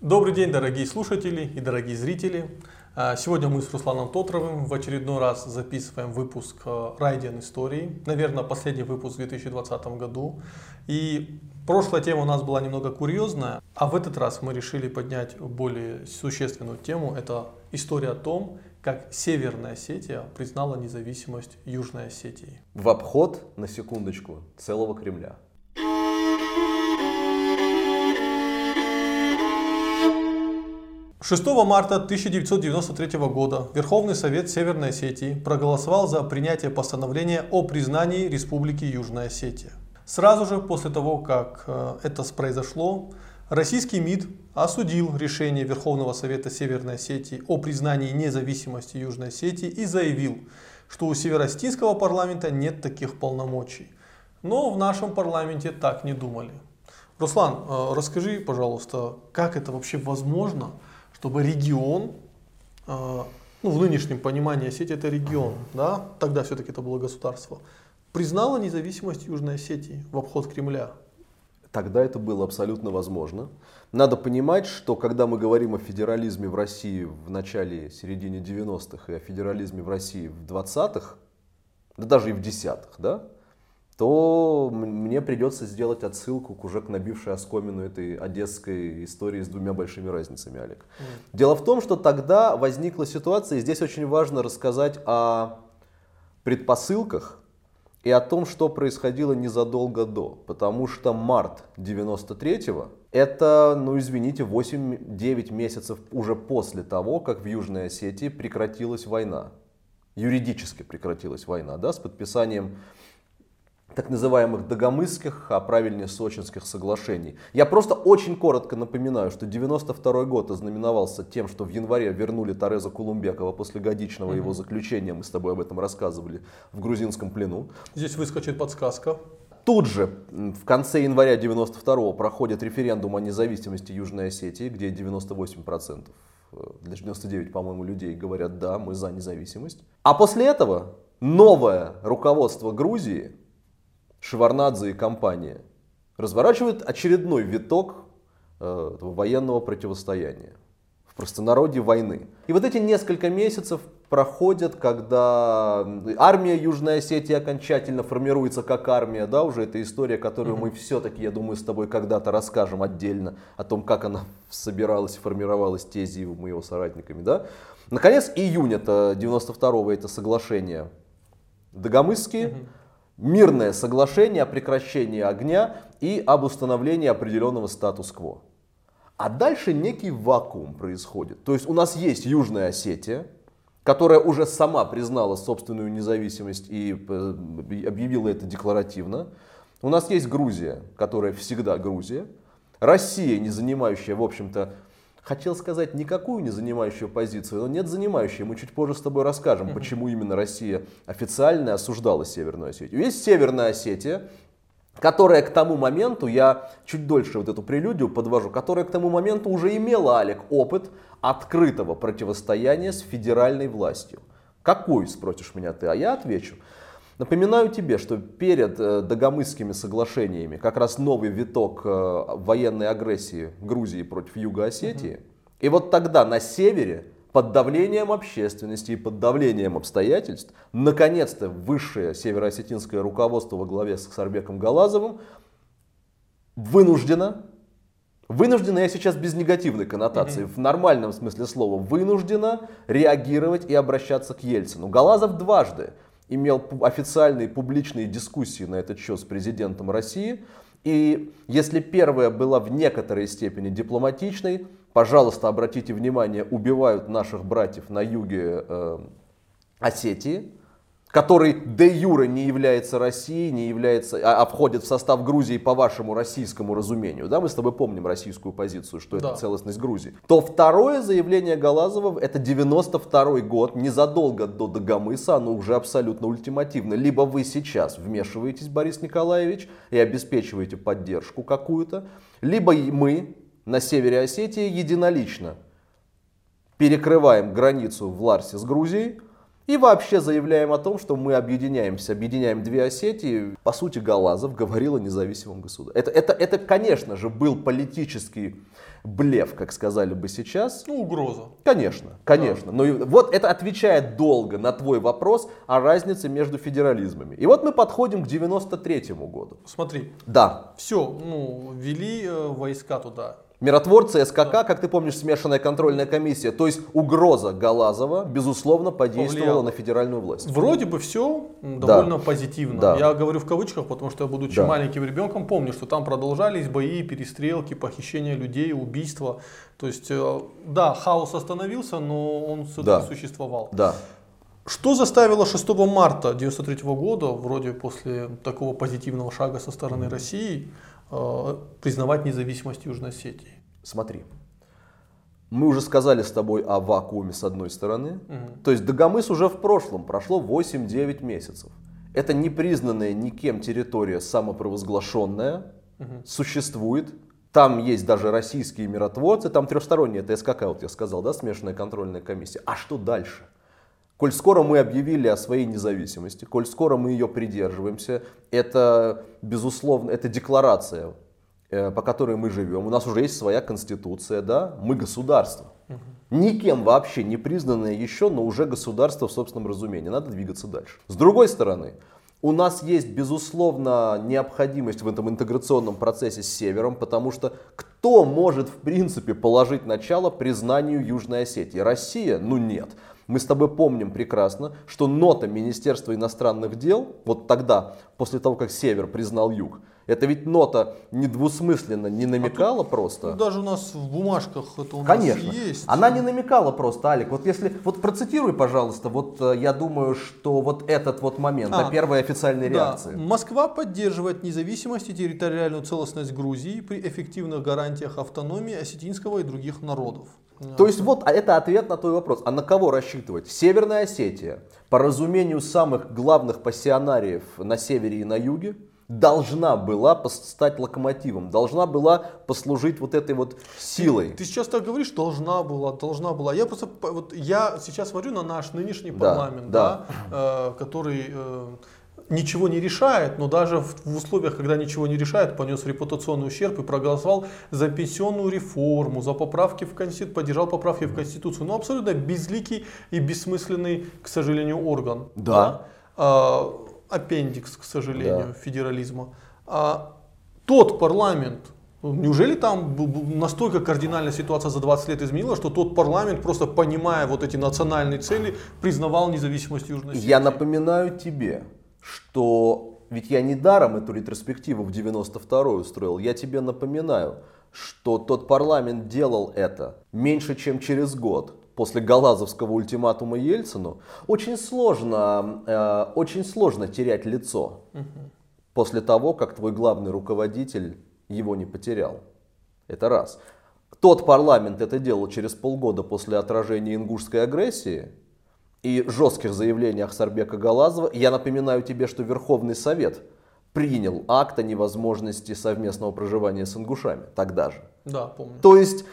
Добрый день, дорогие слушатели и дорогие зрители. А, сегодня мы с Русланом Тотровым в очередной раз записываем выпуск Райден истории. Наверное, последний выпуск в 2020 году. И прошлая тема у нас была немного курьезная, а в этот раз мы решили поднять более существенную тему. Это история о том, как Северная Осетия признала независимость Южной Осетии. В обход, на секундочку, целого Кремля. 6 марта 1993 года Верховный Совет Северной Осетии проголосовал за принятие постановления о признании Республики Южная Осетия. Сразу же после того, как э, это произошло, российский МИД осудил решение Верховного Совета Северной Осетии о признании независимости Южной Осетии и заявил, что у Северостинского парламента нет таких полномочий. Но в нашем парламенте так не думали. Руслан, э, расскажи, пожалуйста, как это вообще возможно, чтобы регион, э, ну в нынешнем понимании Осетия это регион, да, тогда все-таки это было государство, признало независимость Южной Осетии в обход Кремля. Тогда это было абсолютно возможно. Надо понимать, что когда мы говорим о федерализме в России в начале, середине 90-х и о федерализме в России в 20-х, да даже и в 10-х, да, то мне придется сделать отсылку к уже к набившей оскомину этой одесской истории с двумя большими разницами, Олег. Mm. Дело в том, что тогда возникла ситуация, и здесь очень важно рассказать о предпосылках и о том, что происходило незадолго до. Потому что март 93-го это, ну извините, 8-9 месяцев уже после того, как в Южной Осетии прекратилась война. Юридически прекратилась война, да, с подписанием так называемых Дагомысских, а правильнее Сочинских соглашений. Я просто очень коротко напоминаю, что 92 год ознаменовался тем, что в январе вернули Тареза Кулумбекова после годичного mm-hmm. его заключения, мы с тобой об этом рассказывали, в грузинском плену. Здесь выскочит подсказка. Тут же, в конце января 92 проходит референдум о независимости Южной Осетии, где 98%, э, для 99, по-моему, людей говорят «да, мы за независимость». А после этого новое руководство Грузии Шеварнадзе и компания разворачивают очередной виток э, военного противостояния. В простонародье войны. И вот эти несколько месяцев проходят, когда армия Южной Осетии окончательно формируется как армия, да, уже это история, которую mm-hmm. мы все-таки, я думаю, с тобой когда-то расскажем отдельно о том, как она собиралась, формировалась тези мы его соратниками, да. Наконец, июнь это 92-го, это соглашение Дагомысские, mm-hmm мирное соглашение о прекращении огня и об установлении определенного статус-кво. А дальше некий вакуум происходит. То есть у нас есть Южная Осетия, которая уже сама признала собственную независимость и э, объявила это декларативно. У нас есть Грузия, которая всегда Грузия. Россия, не занимающая, в общем-то, хотел сказать никакую не занимающую позицию, но нет занимающей. Мы чуть позже с тобой расскажем, mm-hmm. почему именно Россия официально осуждала Северную Осетию. Есть Северная Осетия, которая к тому моменту, я чуть дольше вот эту прелюдию подвожу, которая к тому моменту уже имела, Алек, опыт открытого противостояния с федеральной властью. Какой, спросишь меня ты, а я отвечу. Напоминаю тебе, что перед э, Дагомысскими соглашениями как раз новый виток э, военной агрессии Грузии против Юго-Осетии. Угу. И вот тогда на севере под давлением общественности и под давлением обстоятельств, наконец-то высшее североосетинское руководство во главе с Сарбеком Галазовым вынуждено, вынуждено, я сейчас без негативной коннотации, mm-hmm. в нормальном смысле слова, вынуждено реагировать и обращаться к Ельцину. Галазов дважды имел официальные публичные дискуссии на этот счет с президентом России. И если первая была в некоторой степени дипломатичной, пожалуйста, обратите внимание, убивают наших братьев на юге э, Осетии, который де юре не является Россией, не является, а, а входит в состав Грузии по вашему российскому разумению, да, мы с тобой помним российскую позицию, что да. это целостность Грузии, то второе заявление Галазова, это 92 год, незадолго до Дагомыса, оно уже абсолютно ультимативно. Либо вы сейчас вмешиваетесь, Борис Николаевич, и обеспечиваете поддержку какую-то, либо мы на севере Осетии единолично перекрываем границу в Ларсе с Грузией, И вообще заявляем о том, что мы объединяемся, объединяем две Осетии. По сути, Галазов говорил о независимом государстве. Это, это, это, конечно же, был политический блеф, как сказали бы сейчас. Ну, угроза. Конечно, конечно. Но и вот это отвечает долго на твой вопрос о разнице между федерализмами. И вот мы подходим к 93 году. Смотри, Да, все, ну, ввели э, войска туда. Миротворцы СКК, как ты помнишь, смешанная контрольная комиссия. То есть угроза Галазова, безусловно, подействовала Повлияла. на федеральную власть. Вроде бы все довольно позитивно. Да. Я говорю в кавычках, потому что я, будучи Да. маленьким ребенком, помню, что там продолжались бои, перестрелки, похищения людей, убийства. То есть, э, да, хаос остановился, но он все-таки Да. существовал. Да. Что заставило 6 марта 1993 года, вроде после такого позитивного шага со стороны России, признавать независимость Южной Осетии? Смотри. Мы уже сказали с тобой о вакууме с одной стороны. Мгм. То есть Дагомыс уже в прошлом, прошло 8-9 месяцев. Это непризнанная никем территория самопровозглашенная, Мгм. существует. Там есть даже российские миротворцы, там трехсторонняя, это СКК, вот я сказал, да, смешанная контрольная комиссия. А что дальше? Коль скоро мы объявили о своей независимости, коль скоро мы ее придерживаемся, это, безусловно, это декларация, э, по которой мы живем. У нас уже есть своя конституция, да, мы государство. Никем вообще не признанное еще, но уже государство в собственном разумении. Надо двигаться дальше. С другой стороны, у нас есть, безусловно, необходимость в этом интеграционном процессе с Севером, потому что кто может, в принципе, положить начало признанию Южной Осетии? Россия? Ну нет. Мы с тобой помним прекрасно, что нота Министерства иностранных дел, вот тогда, после того, как Север признал Юг, это ведь нота недвусмысленно не намекала просто. Ну, даже у нас в бумажках это у Конечно. нас есть. Она не намекала просто, Алик. Вот если, вот процитируй, пожалуйста, вот э, я думаю, что вот этот вот момент, А, на первой официальной Да. реакции. Москва поддерживает независимость и территориальную целостность Грузии при эффективных гарантиях автономии осетинского и других народов. То есть вот а это ответ на твой вопрос. А на кого рассчитывать? Северная Осетия, по разумению самых главных пассионариев на севере и на юге, должна была стать локомотивом, должна была послужить вот этой вот силой. Ты сейчас так говоришь, должна была, должна была. Я просто, вот я сейчас смотрю на наш нынешний Да, парламент, да. да, э, который э, ничего не решает, но даже в, в условиях, когда ничего не решает, понес репутационный ущерб и проголосовал за пенсионную реформу, за поправки в Конституцию, поддержал поправки в Конституцию. Ну, абсолютно безликий и бессмысленный, к сожалению, орган. Да. А, аппендикс, к сожалению, Да. федерализма. А тот парламент, ну, неужели там настолько кардинальная ситуация за 20 лет изменилась, что тот парламент, просто понимая вот эти национальные цели, признавал независимость Южной Осетии? Я напоминаю тебе, что ведь я не даром эту ретроспективу в 92-й устроил. Я тебе напоминаю, что тот парламент делал это меньше, чем через год после Галазовского ультиматума Ельцину. Очень сложно, э, очень сложно терять лицо после того, как твой главный руководитель его не потерял. Это раз. Тот парламент это делал через полгода после отражения ингушской агрессии и жестких заявлений Ахсарбека Галазова. Я напоминаю тебе, что Верховный Совет принял акт о невозможности совместного проживания с ингушами тогда же. Да, помню. То есть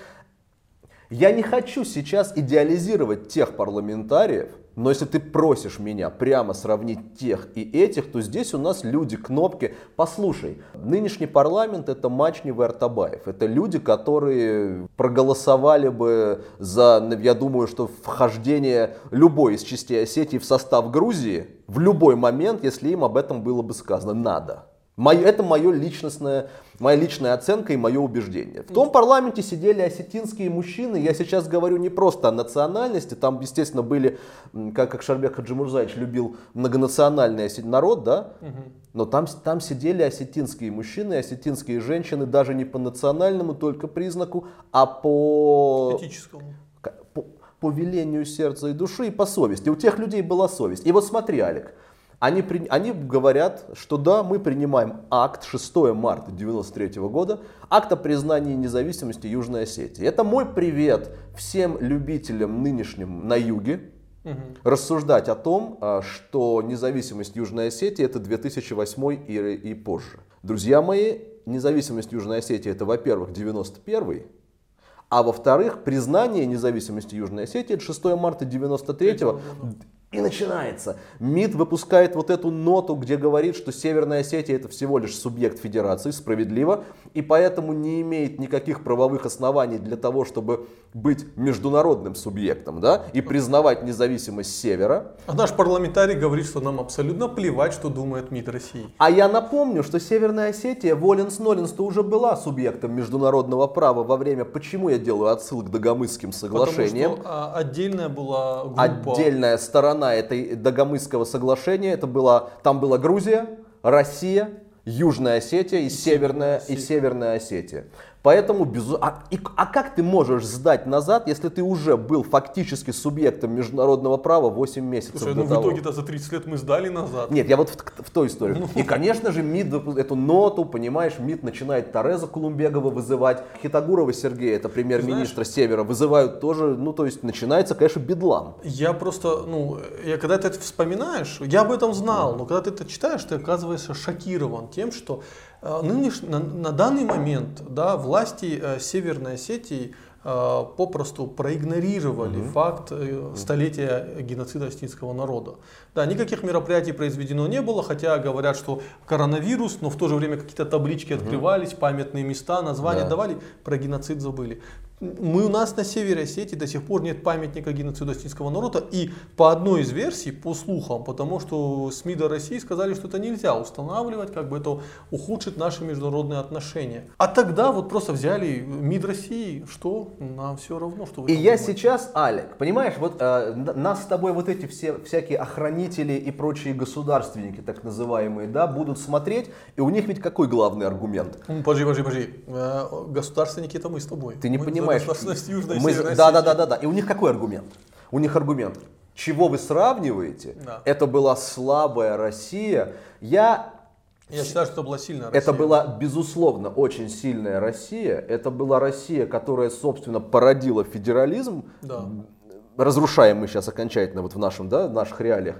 я не хочу сейчас идеализировать тех парламентариев, но если ты просишь меня прямо сравнить тех и этих, то здесь у нас люди, кнопки. Послушай, нынешний парламент это Мачнев Артабаев. Это люди, которые проголосовали бы за, я думаю, что вхождение любой из частей Осетии в состав Грузии в любой момент, если им об этом было бы сказано. Надо. Мое, это мое личностное, моя личная оценка и мое убеждение. В том парламенте сидели осетинские мужчины. Я сейчас говорю не просто о национальности. Там, естественно, были, как, как Шарбек Хаджимурзаевич любил, многонациональный народ, да? Но там, там сидели осетинские мужчины и осетинские женщины даже не по национальному только признаку, а по Этическому. по, по велению сердца и души и по совести. У тех людей была совесть. И вот смотри, Алик, они, при- они говорят, что да, мы принимаем акт 6 марта 1993 года, акт о признании независимости Южной Осетии. Это мой привет всем любителям нынешним на юге, Мгм. рассуждать о том, а, что независимость Южной Осетии это 2008 и, и позже. Друзья мои, независимость Южной Осетии это, во-первых, 91 а во-вторых, признание независимости Южной Осетии это 6 марта 93 Третьего года. И начинается. МИД выпускает вот эту ноту, где говорит, что Северная Осетия это всего лишь субъект федерации, справедливо, и поэтому не имеет никаких правовых оснований для того, чтобы быть международным субъектом, да, и признавать независимость Севера. А наш парламентарий говорит, что нам абсолютно плевать, что думает МИД России. А я напомню, что Северная Осетия, Воленс-Ноленс-то уже была субъектом международного права во время, почему я делаю отсылок к Дагомысским соглашениям. Потому что а, отдельная была группа. Отдельная сторона этой Дагомысского соглашения, это была, там была Грузия, Россия, Южная Осетия и, и Северная, Осетия. и Северная Осетия. Поэтому, безу... а, и, а как ты можешь сдать назад, если ты уже был фактически субъектом международного права 8 месяцев Слушай, до ну того? в итоге-то за 30 лет мы сдали назад. Нет, я вот в, в той истории. Ну. И, конечно же, МИД эту ноту, понимаешь, МИД начинает Тореза Кулумбегова вызывать, Хитагурова Сергея, это премьер-министра Севера, вызывают тоже, ну, то есть начинается, конечно, бедлам. Я просто, ну, я когда ты это вспоминаешь, я об этом знал, но когда ты это читаешь, ты оказываешься шокирован тем, что нынеш, на, на данный момент да, власти э, Северной Осетии э, попросту проигнорировали угу. факт э, столетия геноцида осетинского народа. Да, никаких мероприятий произведено не было, хотя говорят, что коронавирус, но в то же время какие-то таблички угу. открывались, памятные места, названия да. давали, про геноцид забыли. Мы у нас на севере Осетии до сих пор нет памятника геноцида осетинского народа. И по одной из версий, по слухам, потому что СМИ до России сказали, что это нельзя устанавливать, как бы это ухудшит наши международные отношения. А тогда вот просто взяли МИД России, что нам все равно, что вы И я сейчас, Алек, понимаешь, вот э, нас с тобой вот эти все всякие охранители и прочие государственники, так называемые, да, будут смотреть, и у них ведь какой главный аргумент? Подожди, подожди, подожди. Э, государственники это мы с тобой. Ты не понимаешь понимаешь, Южной мы, да, да, да, да, да. И у них какой аргумент? У них аргумент. Чего вы сравниваете? Да. Это была слабая Россия. Я я считаю, что это была сильная Россия. Это была, безусловно, очень сильная Россия. Это была Россия, которая, собственно, породила федерализм. Да. Разрушаем мы сейчас окончательно вот в нашем, да, в наших реалиях.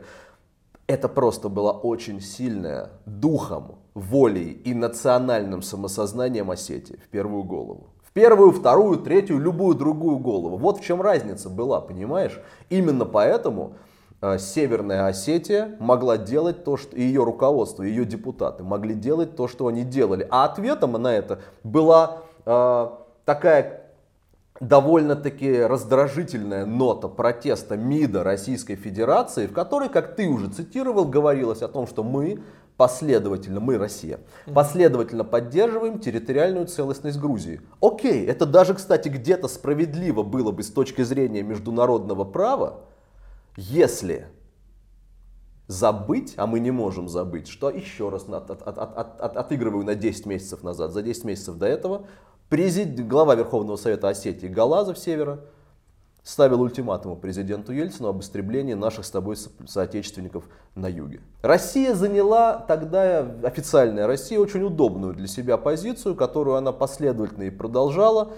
Это просто была очень сильная духом, волей и национальным самосознанием Осетии в первую голову первую, вторую, третью, любую другую голову. Вот в чем разница была, понимаешь? Именно поэтому э, Северная Осетия могла делать то, что ее руководство, ее депутаты могли делать то, что они делали. А ответом на это была э, такая довольно-таки раздражительная нота протеста МИДа Российской Федерации, в которой, как ты уже цитировал, говорилось о том, что мы последовательно, мы, Россия, последовательно поддерживаем территориальную целостность Грузии. Окей, это даже, кстати, где-то справедливо было бы с точки зрения международного права, если забыть, а мы не можем забыть, что еще раз от, от, от, от, от, отыгрываю на 10 месяцев назад, за 10 месяцев до этого, президент, глава Верховного Совета Осетии Галазов Севера ставил ультиматуму президенту Ельцину об истреблении наших с тобой соотечественников на юге. Россия заняла тогда, официальная Россия, очень удобную для себя позицию, которую она последовательно и продолжала.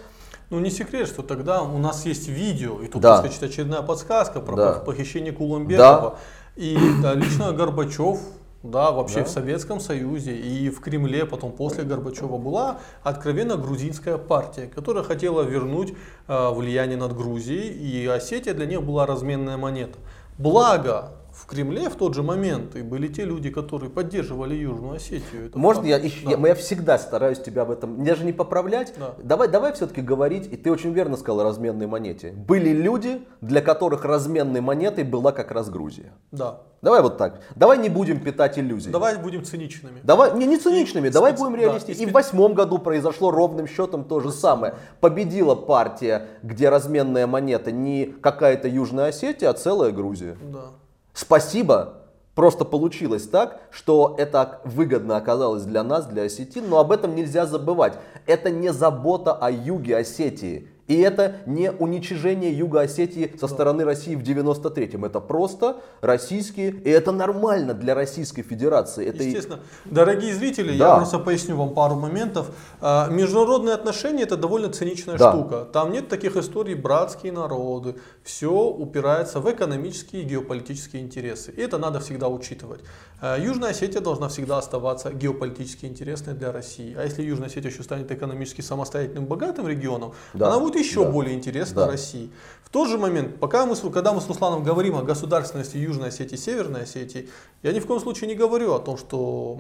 Ну не секрет, что тогда у нас есть видео, и тут, да. так сказать, очередная подсказка про да. похищение Куломбекова. Да. И да, лично Горбачев да, вообще да? в Советском Союзе и в Кремле, потом после Горбачева была откровенно грузинская партия, которая хотела вернуть э, влияние над Грузией, и Осетия для них была разменная монета. Благо, в Кремле в тот же момент и были те люди, которые поддерживали Южную Осетию. Это Можно я, да. я, я всегда стараюсь тебя в этом, даже не поправлять. Да. Давай, давай все-таки говорить, и ты очень верно сказал о разменной монете. Были люди, для которых разменной монетой была как раз Грузия. Да. Давай вот так. Давай не будем питать иллюзий. Давай будем циничными. Давай, не, не циничными, и, давай специ... будем реалистичными. Да, и, в восьмом году произошло ровным счетом то же самое. Победила партия, где разменная монета не какая-то Южная Осетия, а целая Грузия. Да. Спасибо, просто получилось так, что это выгодно оказалось для нас, для осетин, но об этом нельзя забывать. Это не забота о юге Осетии. И это не уничижение Юга Осетии со стороны России в 93-м. Это просто российские, и это нормально для Российской Федерации. Это Естественно. Дорогие зрители, да. я просто поясню вам пару моментов. А, международные отношения это довольно циничная да. штука. Там нет таких историй братские народы. Все упирается в экономические и геополитические интересы. И это надо всегда учитывать. А, Южная Осетия должна всегда оставаться геополитически интересной для России. А если Южная Осетия еще станет экономически самостоятельным, богатым регионом, да. она будет еще Да. более интересно Да. России. В тот же момент, пока мы, с- когда мы с Русланом говорим о государственности Южной Осетии и Северной Осетии, я ни в коем случае не говорю о том, что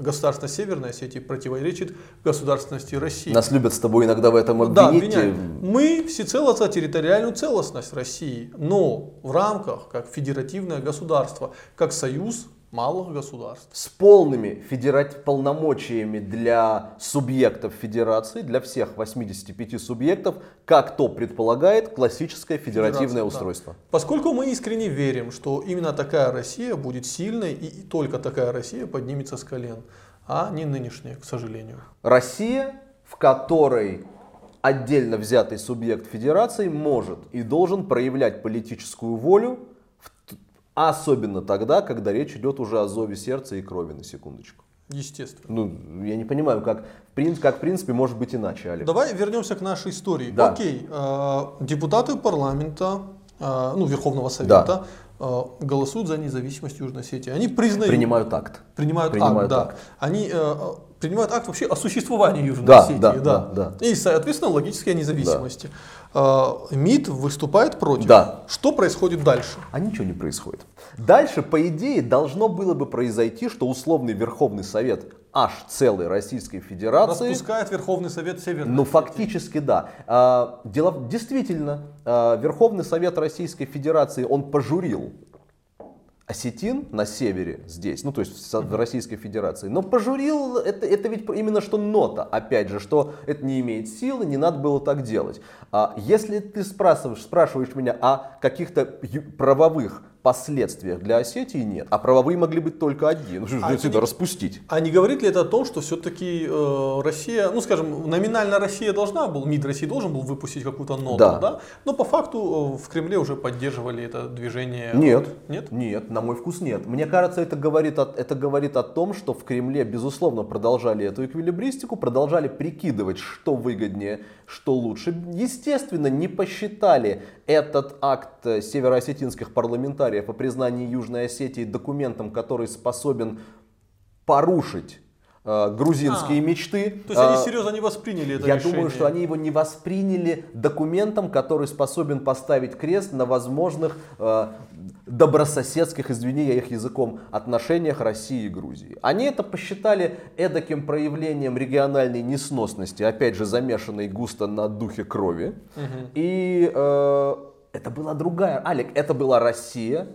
государственность Северной Осетии противоречит государственности России. Нас любят с тобой иногда в этом Да, обвинить. обвиняют. Мы всецело за территориальную целостность России, но в рамках как федеративное государство, как союз малых государств. с полными федерат... полномочиями для субъектов федерации, для всех 85 субъектов, как то предполагает классическое федеративное Федерация, да. устройство. Поскольку мы искренне верим, что именно такая Россия будет сильной и только такая Россия поднимется с колен, а не нынешняя, к сожалению. Россия, в которой отдельно взятый субъект федерации может и должен проявлять политическую волю, особенно тогда, когда речь идет уже о зове сердца и крови, на секундочку. Естественно. Ну, я не понимаю, как, как в принципе может быть иначе, Олег. Давай вернемся к нашей истории. Да. Окей, э, депутаты парламента, э, ну, Верховного Совета, э, голосуют за независимость Южной Осетии. Они признают, Принимают акт. принимают, принимают акт, да. акт. Они э, принимают акт вообще о существовании Южной Да, Осетии. да, да, да. И, соответственно, логической независимости. Э, МИД выступает против. Да. Что происходит дальше? А ничего не происходит. Дальше, по идее, должно было бы произойти, что условный Верховный Совет аж целой Российской Федерации Распускает Верховный Совет Северной Ну, фактически, да. А, дело, действительно, а, Верховный Совет Российской Федерации, он пожурил осетин на севере здесь, ну то есть в Российской Федерации, но пожурил, это, это ведь именно что нота, опять же, что это не имеет силы, не надо было так делать. А если ты спрашиваешь, спрашиваешь меня о каких-то правовых последствиях для Осетии, нет. А правовые могли быть только же А отсюда не- распустить? А не говорит ли это о том, что все-таки Россия, ну скажем, номинально Россия должна был, МИД России должен был выпустить какую-то ноту, Да. да. но по факту э, в Кремле уже поддерживали это движение? Нет. Нет? Нет, на мой вкус нет. Мне кажется, это говорит, о, это говорит о том, что в Кремле, безусловно, продолжали эту эквилибристику, продолжали прикидывать, что выгоднее, что лучше. Естественно, не посчитали этот акт э, североосетинских парламентариев о признании Южной Осетии документом, который способен порушить э, грузинские А, мечты. То есть они А, серьезно не восприняли это я решение? думаю, что они его не восприняли документом, который способен поставить крест на возможных э, добрососедских, извини, я их языком, отношениях России и Грузии. Они это посчитали эдаким проявлением региональной несносности, опять же замешанной густо на духе крови. И э, это была другая, Алик, это была Россия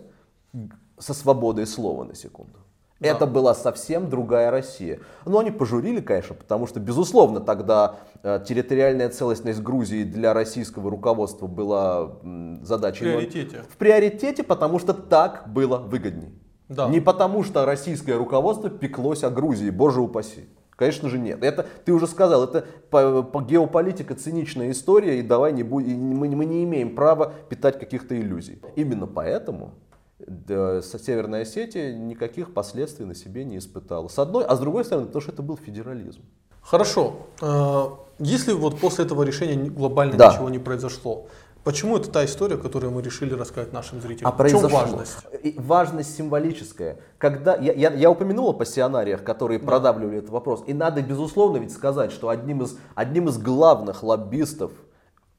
со свободой слова на секунду. Да. Это была совсем другая Россия. Но они пожурили, конечно, потому что, безусловно, тогда э, территориальная целостность Грузии для российского руководства была в задачей номер- приоритете. в приоритете, потому что так было выгодней. Да. Не потому что российское руководство пеклось о Грузии, боже упаси. Конечно же нет. Это, ты уже сказал, это по, по геополитика циничная история, и давай не будь, и мы, мы не имеем права питать каких-то иллюзий. Именно поэтому Северная Осетия никаких последствий на себе не испытала. С одной, а с другой стороны, потому что это был федерализм. Хорошо. Э, Если вот после этого решения ни- глобально Да. ничего не произошло, почему это та история, которую мы решили рассказать нашим зрителям? А В чем важность? И важность символическая. Когда, я, я, я упомянул о пассионариях, которые продавливали этот вопрос. И надо, безусловно, ведь сказать, что одним из, одним из главных лоббистов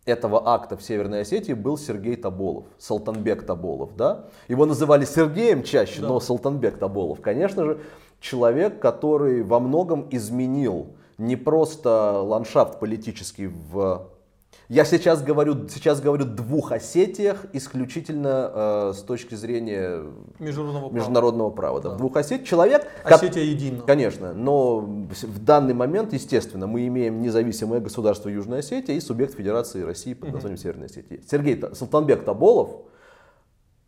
этого акта в Северной Осетии был Сергей Тоболов, Салтанбек Тоболов. Да? Его называли Сергеем чаще, Да. но Салтанбек Тоболов. Конечно же, человек, который во многом изменил не просто ландшафт политический в я сейчас говорю, сейчас говорю двух Осетиях исключительно э, с точки зрения Международного права. международного права. Да. Да. В двух Осетиях человек, Осетия едина. конечно, но в данный момент, естественно, мы имеем независимое государство Южная Осетия и субъект Федерации России под названием Северная Осетия. Сергей Та- Султанбек Таболов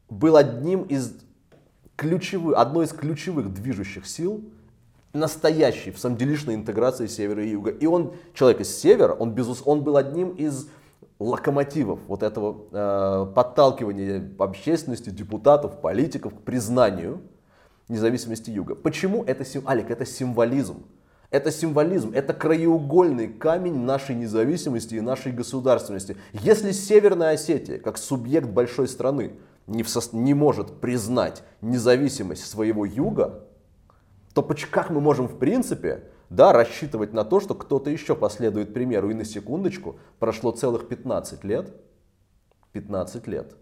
был одним из ключевых, одной из ключевых движущих сил настоящей в самом делишной интеграции севера и юга. И он, человек из севера, он, безус, он был одним из локомотивов вот этого э, подталкивания общественности, депутатов, политиков к признанию независимости юга. Почему это, сим- Алик, это символизм? Это символизм, это краеугольный камень нашей независимости и нашей государственности. Если Северная Осетия, как субъект большой страны, не, в сос- не может признать независимость своего юга, то как мы можем в принципе да, рассчитывать на то, что кто-то еще последует примеру. И на секундочку, прошло целых 15 лет, 15 лет.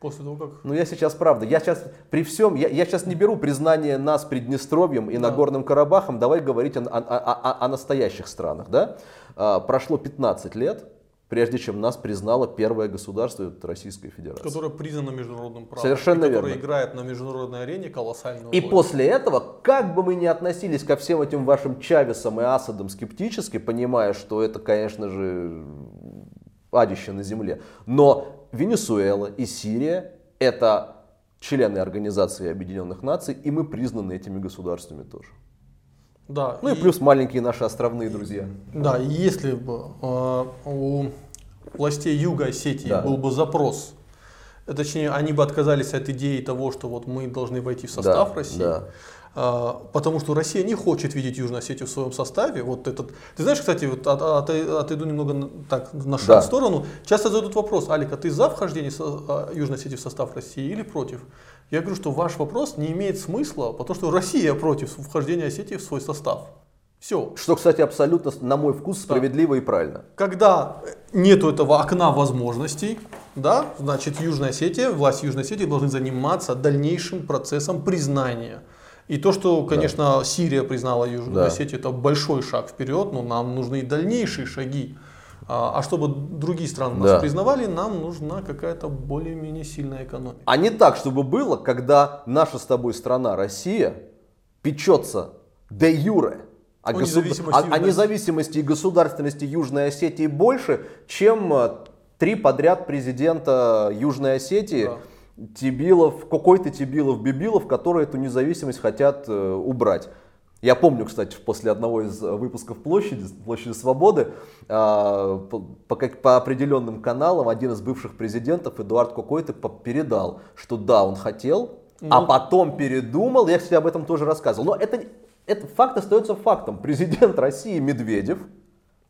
После того, как... Ну я сейчас, правда, я сейчас при всем, я, я сейчас не беру признание нас Приднестровьем и Да. Нагорным Карабахом, давай говорить о, о- о- о- о настоящих странах, да? А, прошло 15 лет, прежде чем нас признало первое государство, это Российская Федерация. Которая признана международным правом. Совершенно и которая верно. играет на международной арене колоссальную И роль. после этого, как бы мы ни относились ко всем этим вашим Чавесам и Асадам скептически, понимая, что это, конечно же, адище на земле, но Венесуэла и Сирия – это члены Организации Объединенных Наций, и мы признаны этими государствами тоже. Да, Ну и плюс маленькие наши островные друзья. Да, и если бы э, у властей Юга Осетии Да. был бы запрос, э, точнее, они бы отказались от идеи того, что вот мы должны войти в состав Да, России, да. Э, потому что Россия не хочет видеть Южную Осетию в своем составе. Вот этот, ты знаешь, кстати, вот от- от- отойду немного так на шаг Да. в сторону. Часто задают вопрос, Алик, а ты за вхождение со- а, Южной Осетии в состав России или против? Я говорю, что ваш вопрос не имеет смысла, потому что Россия против вхождения Осетии в свой состав. Все. Что, кстати, абсолютно, на мой вкус, справедливо и правильно. Когда нету этого окна возможностей, да, значит Южная Осетия, власть Южной Осетии должны заниматься дальнейшим процессом признания. И то, что, конечно, Сирия признала Южную Да. Осетию, это большой шаг вперед, но нам нужны и дальнейшие шаги. А а чтобы другие страны нас Да. признавали, нам нужна какая-то более-менее сильная экономика. А не так, чтобы было, когда наша с тобой страна, Россия, печется де юре о, О государ- независимости о- о Южной независимости и государственности Южной Осетии больше, чем э, три подряд президента Южной Осетии, Тибилов, какой-то Тибилов, Бибилов, которые эту независимость хотят э, убрать. Я помню, кстати, после одного из э, выпусков площади, площади Свободы, а, по, по определенным каналам один из бывших президентов, Эдуард Кокойто, передал, что да, он хотел, а Ну. потом передумал. Я, кстати, об этом тоже рассказывал. Но это, это факт остается фактом. Президент России Медведев,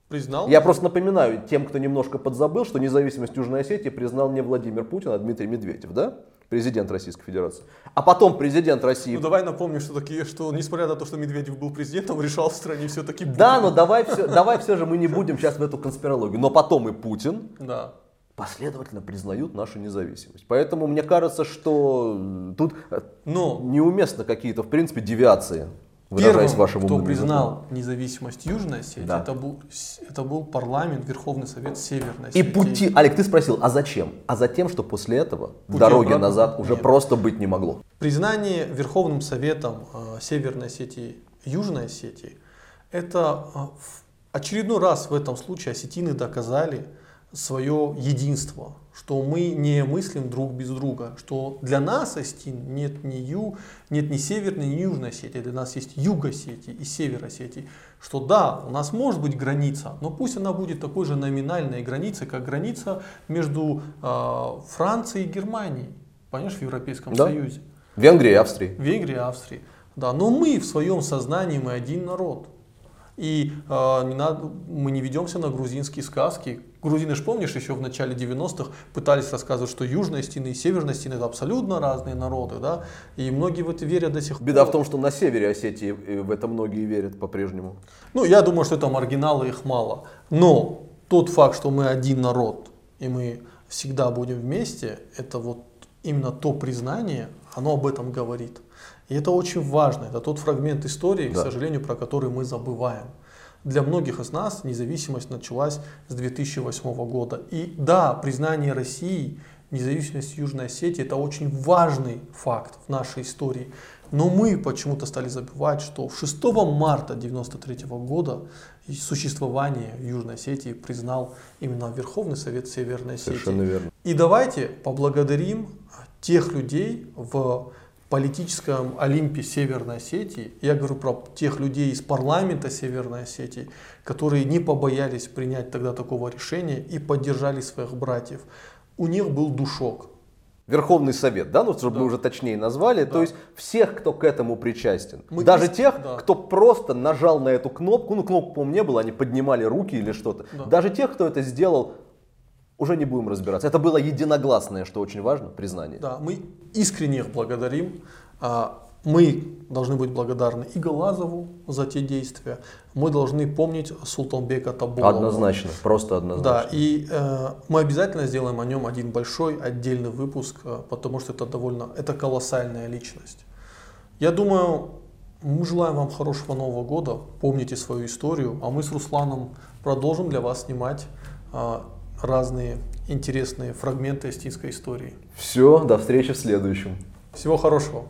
Признал? я просто напоминаю тем, кто немножко подзабыл, что независимость Южной Осетии признал не Владимир Путин, а Дмитрий Медведев, да? Президент Российской Федерации. А потом президент России Ну давай напомним, что такие, что несмотря на то, что Медведев был президентом, решал в стране все-таки Да, но давай все, давай все же мы не будем сейчас в эту конспирологию. Но потом и Путин Да. последовательно признают нашу независимость. Поэтому мне кажется, что тут э, Но неуместно какие-то, в принципе, девиации, выражаясь Первым, вашим кто признал независимость Южной Осетии, Да. это, был, это был парламент, Верховный Совет Северной языком. И Осетии. пути... Олег, ты спросил, а зачем? А за тем, что после этого Пути дороги обратно назад уже нет. просто быть не могло. Признание Верховным Советом э, Северной Осетии Южной Осетии – это э, в очередной раз в этом случае осетины доказали свое единство, что мы не мыслим друг без друга, что для нас, осетин, нет ни, ю, нет ни Северной, ни Южной Осетии, для нас есть Юг Осетии и Север Осетии, что да, у нас может быть граница, но пусть она будет такой же номинальной границей, как граница между э, Францией и Германией, понимаешь, в Европейском Да. Союзе. Венгрия и Австрия. Венгрии, Австрии. Да, но мы в своем сознании, мы один народ. И э, не надо, мы не ведемся на грузинские сказки. Грузины ж помнишь, еще в начале 90-х пытались рассказывать, что южная стена и северная стена это абсолютно разные народы, да, и многие в это верят до сих пор. Беда в том, что на севере Осетии э, в это многие верят по-прежнему. Ну, я думаю, что это маргиналы, их мало. Но тот факт, что мы один народ, и мы всегда будем вместе, это вот именно то признание, оно об этом говорит. И это очень важно. Это тот фрагмент истории, Да. к сожалению, про который мы забываем. Для многих из нас независимость началась с 2008 года. И да, признание России, независимость Южной Осетии, это очень важный факт в нашей истории. Но мы почему-то стали забывать, что 6 марта 1993 года существование Южной Осетии признал именно Верховный Совет Северной Осетии. Совершенно верно. И давайте поблагодарим тех людей в политическом Олимпе Северной Осетии. Я говорю про тех людей из парламента Северной Осетии, которые не побоялись принять тогда такого решения и поддержали своих братьев. У них был душок. Верховный Совет, да, ну чтобы Да. мы уже точнее назвали, Да. то есть всех, кто к этому причастен. Мы Даже тех, да. кто просто нажал на эту кнопку, ну кнопку, по-моему, не было, они поднимали руки или что-то. Да. Даже тех, кто это сделал, уже не будем разбираться. Это было единогласное, что очень важно, признание. Да, мы искренне их благодарим. А, мы должны быть благодарны и Галазову за те действия. Мы должны помнить Султанбека Табулова. Однозначно, просто однозначно. Да, и э, мы обязательно сделаем о нем один большой отдельный выпуск, э, потому что это довольно, это колоссальная личность. Я думаю, мы желаем вам хорошего Нового года, помните свою историю, а мы с Русланом продолжим для вас снимать э, разные интересные фрагменты эстинской истории. Все, до встречи в следующем. Всего хорошего.